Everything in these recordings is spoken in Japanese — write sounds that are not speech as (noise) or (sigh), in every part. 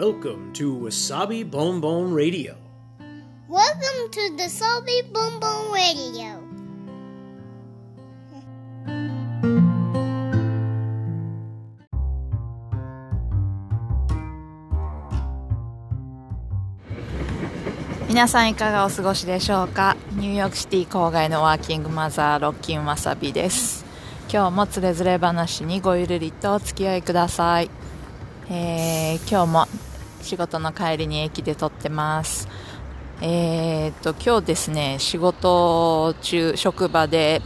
Welcome to Wasabi Bon Bon Radio. Welcome to the Salty Boom Boom Radio. 皆さんいかがお過ごしでしょうか？ニューヨークシティ郊外のワーキングマザーロッキンわさびです今日もつれづれ話にごゆるりとお付き合いください、えー、今日も仕事の帰りに駅で撮ってます。えー、っと今日ですね仕事中職場で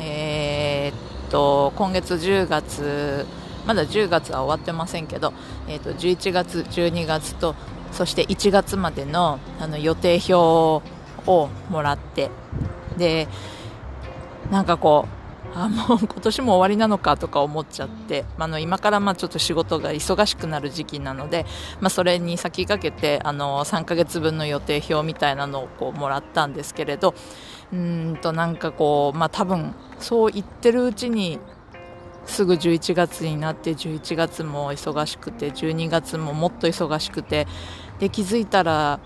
えー、っと今月10月まだ10月は終わってませんけど、えー、と11月、12月とそして1月までのあの予定表をもらってでなんかこうあもう (laughs) 今年も終わりなのかとか思っちゃって、あの今からまあちょっと仕事が忙しくなる時期なので、まあ、それに先駆けてあの3ヶ月分の予定表みたいなのをこうもらったんですけれどうんとなんかこう、まあ、多分そう言ってるうちにすぐ11月になって11月も忙しくて12月ももっと忙しくてで気づいたら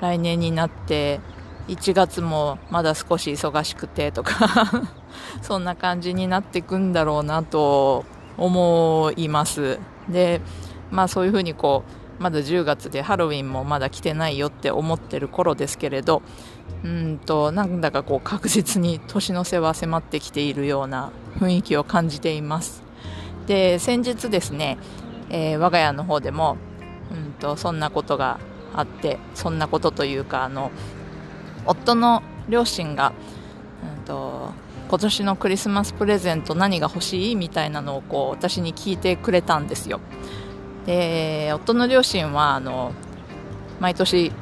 来年になって1月もまだ少し忙しくてとか (laughs) そんな感じになっていくんだろうなと思います。でまあそういうふうにこうまだ10月でハロウィンもまだ来てないよって思ってる頃ですけれどうんとなんだかこう確実に年の瀬は迫ってきているような雰囲気を感じています。で先日ですね、えー、我が家の方でもうんとそんなことがあってそんなことというかあの夫の両親が、うんと、今年のクリスマスプレゼント何が欲しいみたいなのをこう私に聞いてくれたんですよ。で夫の両親はあの毎年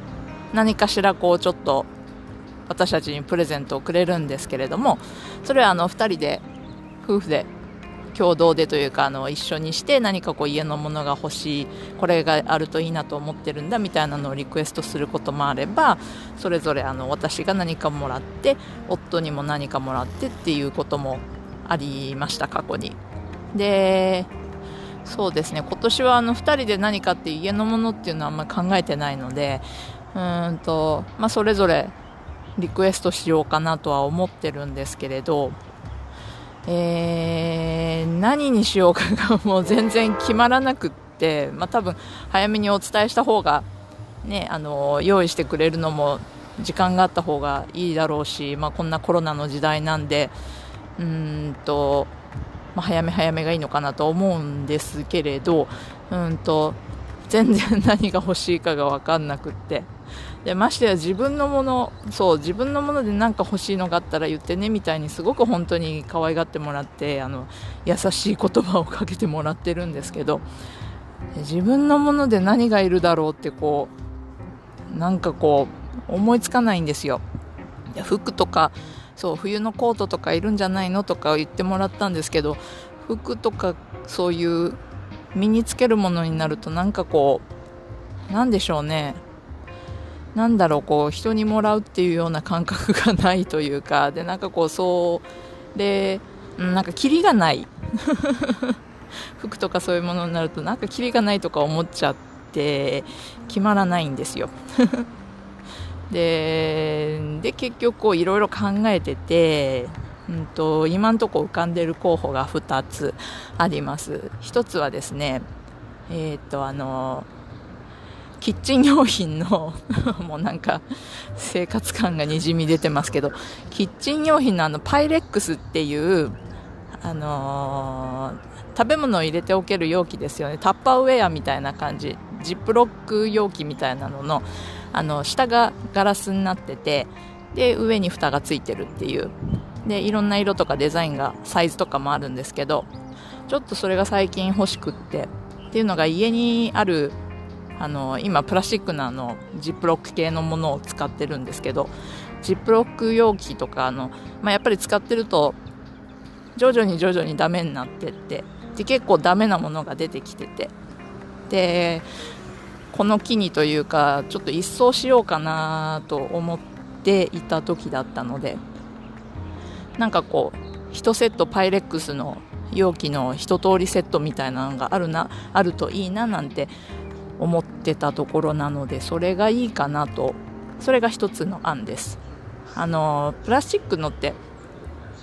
何かしらこうちょっと私たちにプレゼントをくれるんですけれどもそれはあの2人で夫婦で共同でというかあの一緒にして何かこう家のものが欲しいこれがあるといいなと思ってるんだみたいなのをリクエストすることもあればそれぞれあの私が何かもらって夫にも何かもらってっていうこともありました過去に。でそうですね。今年はあの2人で何かって家のものっていうのはあんまり考えてないのでうんと、まあ、それぞれリクエストしようかなとは思ってるんですけれどえー、何にしようかがもう全然決まらなくって、まあ、多分早めにお伝えした方が、ね、あの用意してくれるのも時間があった方がいいだろうし、まあ、こんなコロナの時代なんでうんと、まあ、早め早めがいいのかなと思うんですけれどうんと全然何が欲しいかが分かんなくって。でましてや自分のものそう自分のもので何か欲しいのがあったら言ってねみたいにすごく本当に可愛がってもらってあの優しい言葉をかけてもらってるんですけど自分のもので何がいるだろうってこうなんかこう思いつかないんですよ服とかそう冬のコートとかいるんじゃないのとか言ってもらったんですけど服とかそういう身につけるものになるとなんかこうなんでしょうね。なんだろうこう人にもらうっていうような感覚がないというかでなんかこうそうでなんかキリがない。(laughs) 服とかそういうものになるとなんかキリがないとか思っちゃって決まらないんですよ。(laughs) でで結局こういろいろ考えてて、うんと、今のところ浮かんでる候補が2つあります。1つはですねえっ、ー、とあのキッチン用品の (laughs) もうなんか生活感がにじみ出てますけどキッチン用品のあのパイレックスっていうあのー、食べ物を入れておける容器ですよね。タッパーウェアみたいな感じ。ジップロック容器みたいなののあの下がガラスになっててで上に蓋がついてるっていう。でいろんな色とかデザインがサイズとかもあるんですけどちょっとそれが最近欲しくってっていうのが家にあるあの今プラスチックのあのジップロック系のものを使ってるんですけどジップロック容器とかの、まあ、やっぱり使ってると徐々に徐々にダメになってってで結構ダメなものが出てきててでこの機にというかちょっと一掃しようかなと思っていた時だったのでなんかこう1セットパイレックスの容器の一通りセットみたいなのがあるなあるといいななんて思ってたところなのでそれがいいかなと。それが一つの案です。あのプラスチックのって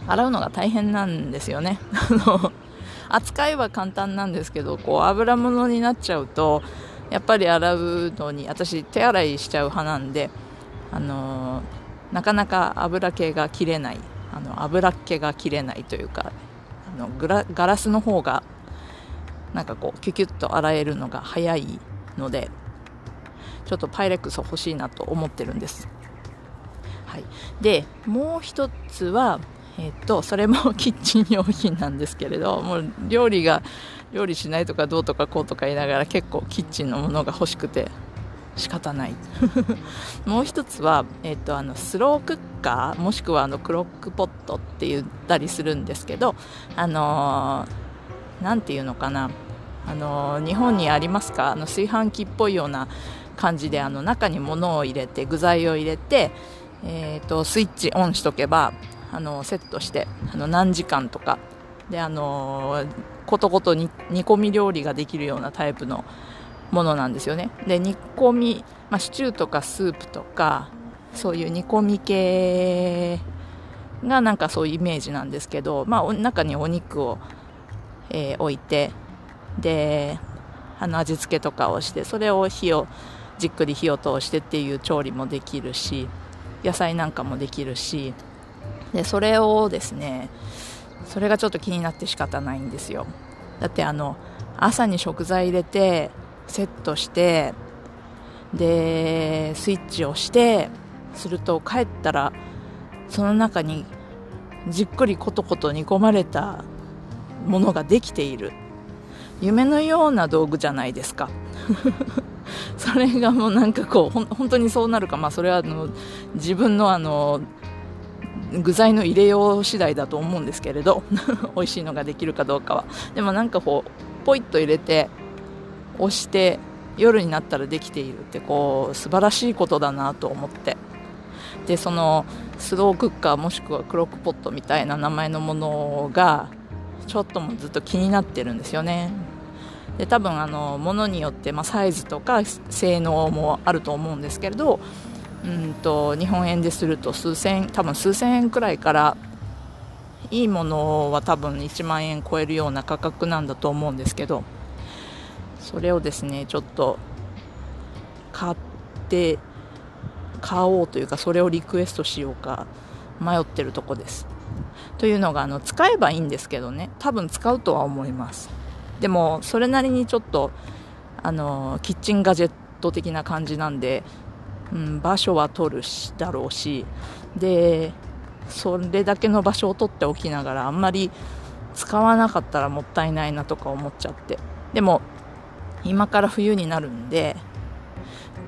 洗うのが大変なんですよね。(laughs) 扱いは簡単なんですけどこう油物になっちゃうとやっぱり洗うのに私手洗いしちゃう派なんであのなかなか油系が切れない。あの油っ気が切れないというかあのグラガラスの方がなんかこうキュキュッと洗えるのが早いのでちょっとパイレックス欲しいなと思ってるんです、はい、でもう一つはえっとそれもキッチン用品なんですけれどもう料理が料理しないとかどうとかこうとか言いながら結構キッチンのものが欲しくて。仕方ない。(laughs) もう一つは、えっと、あのスロークッカーもしくはあのクロックポットって言ったりするんですけどあのー、て言うのかな。あの日本にありますか？あの炊飯器っぽいような感じであの中に物を入れて具材を入れて、えーと、スイッチオンしとけばあのセットしてあの何時間とか。であのことこと煮込み料理ができるようなタイプのものなんですよね。で煮込み、まあ、シチューとかスープとかそういう煮込み系がなんかそういうイメージなんですけど、まあ、中にお肉を、えー、置いてであの味付けとかをしてそれを火をじっくり火を通してっていう調理もできるし野菜なんかもできるしでそれをですねそれがちょっと気になって仕方ないんですよ。だってあの朝に食材入れてセットしてでスイッチをしてすると帰ったらその中にじっくりコトコト煮込まれたものができている。夢のような道具じゃないですか。(laughs) それがもうなんかこうほ本当にそうなるか、まあ、それはあの自分のあの具材の入れよう次第だと思うんですけれど (laughs) 美味しいのができるかどうかは。でもなんかこうポイッと入れて押して夜になったらできているってこう素晴らしいことだなと思って。でそのスロークッカーもしくはクロックポットみたいな名前のものがちょっともずっと気になってるんですよね。で多分あの物によって、まあ、サイズとか性能もあると思うんですけれどうんと日本円ですると数千多分数千円くらいからいいものは多分1万円超えるような価格なんだと思うんですけどそれをですねちょっと買って買おうというかそれをリクエストしようか迷ってるとこです。というのがあの使えばいいんですけどね。多分使うとは思います。でもそれなりにちょっとあのキッチンガジェット的な感じなんで、うん、場所は取るしだろうし。でそれだけの場所を取っておきながらあんまり使わなかったらもったいないなとか思っちゃって。でも今から冬になるんで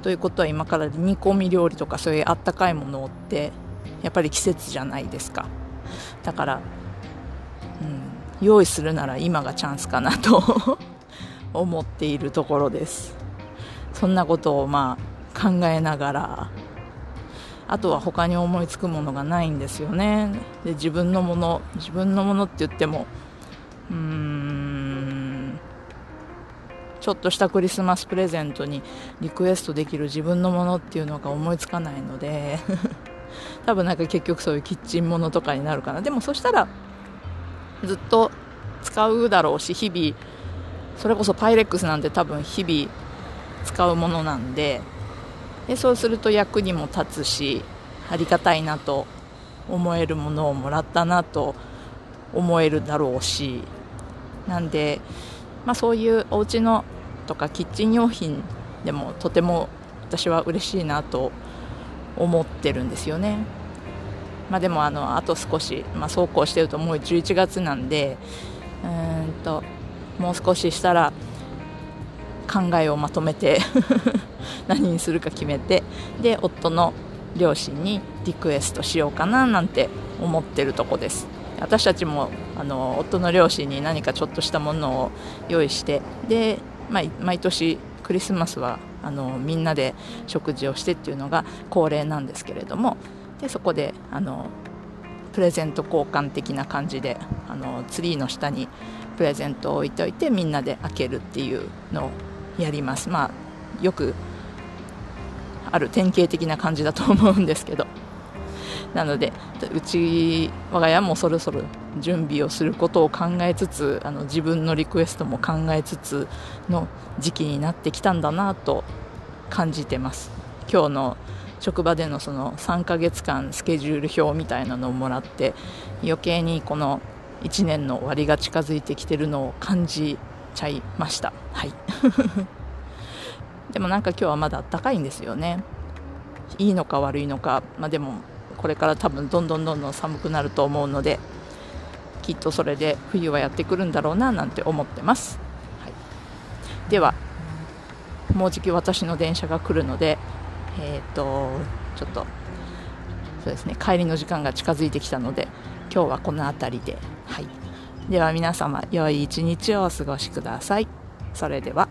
ということは今から煮込み料理とかそういうあったかいものってやっぱり季節じゃないですか。だから、うん、用意するなら今がチャンスかなと (laughs) 思っているところです。そんなことをまあ考えながらあとは他に思いつくものがないんですよね。で自分のもの自分のものって言ってもうーんちょっとしたクリスマスプレゼントにリクエストできる自分のものっていうのが思いつかないので (laughs) 多分なんか結局そういうキッチンものとかになるかな。でもそしたらずっと使うだろうし日々それこそパイレックスなんて多分日々使うものなんででそうすると役にも立つしありがたいなと思えるものをもらったなと思えるだろうし。なんで、まあ、そういうお家のとかキッチン用品でもとても私は嬉しいなと思ってるんですよね。まあ、でもあのあと少し、まあ、そうこうしてるともう11月なんでうんともう少ししたら考えをまとめて (laughs) 何にするか決めてで夫の両親にリクエストしようかななんて思ってるとこです私たちもあの夫の両親に何かちょっとしたものを用意してで、まあ、毎年クリスマスはあのみんなで食事をしてっていうのが恒例なんですけれどもでそこであのプレゼント交換的な感じであのツリーの下にプレゼントを置いておいてみんなで開けるっていうのをやります。まあよくある典型的な感じだと思うんですけど。なのでうち我が家もそろそろ準備をすることを考えつつあの自分のリクエストも考えつつの時期になってきたんだなと感じてます。今日の職場でのその3ヶ月間スケジュール表みたいなのをもらって余計にこの1年の終わりが近づいてきてるのを感じちゃいました。はい。(laughs) でもなんか今日はまだ暖かいんですよね。いいのか悪いのか、まあ、でもこれから多分どんどんどんどん寒くなると思うのできっとそれで冬はやってくるんだろうななんて思ってます、はい、ではもうじき私の電車が来るのでえっ、ー、とちょっとそうですね帰りの時間が近づいてきたので今日はこの辺りではい。では皆様良い一日をお過ごしください。それでは。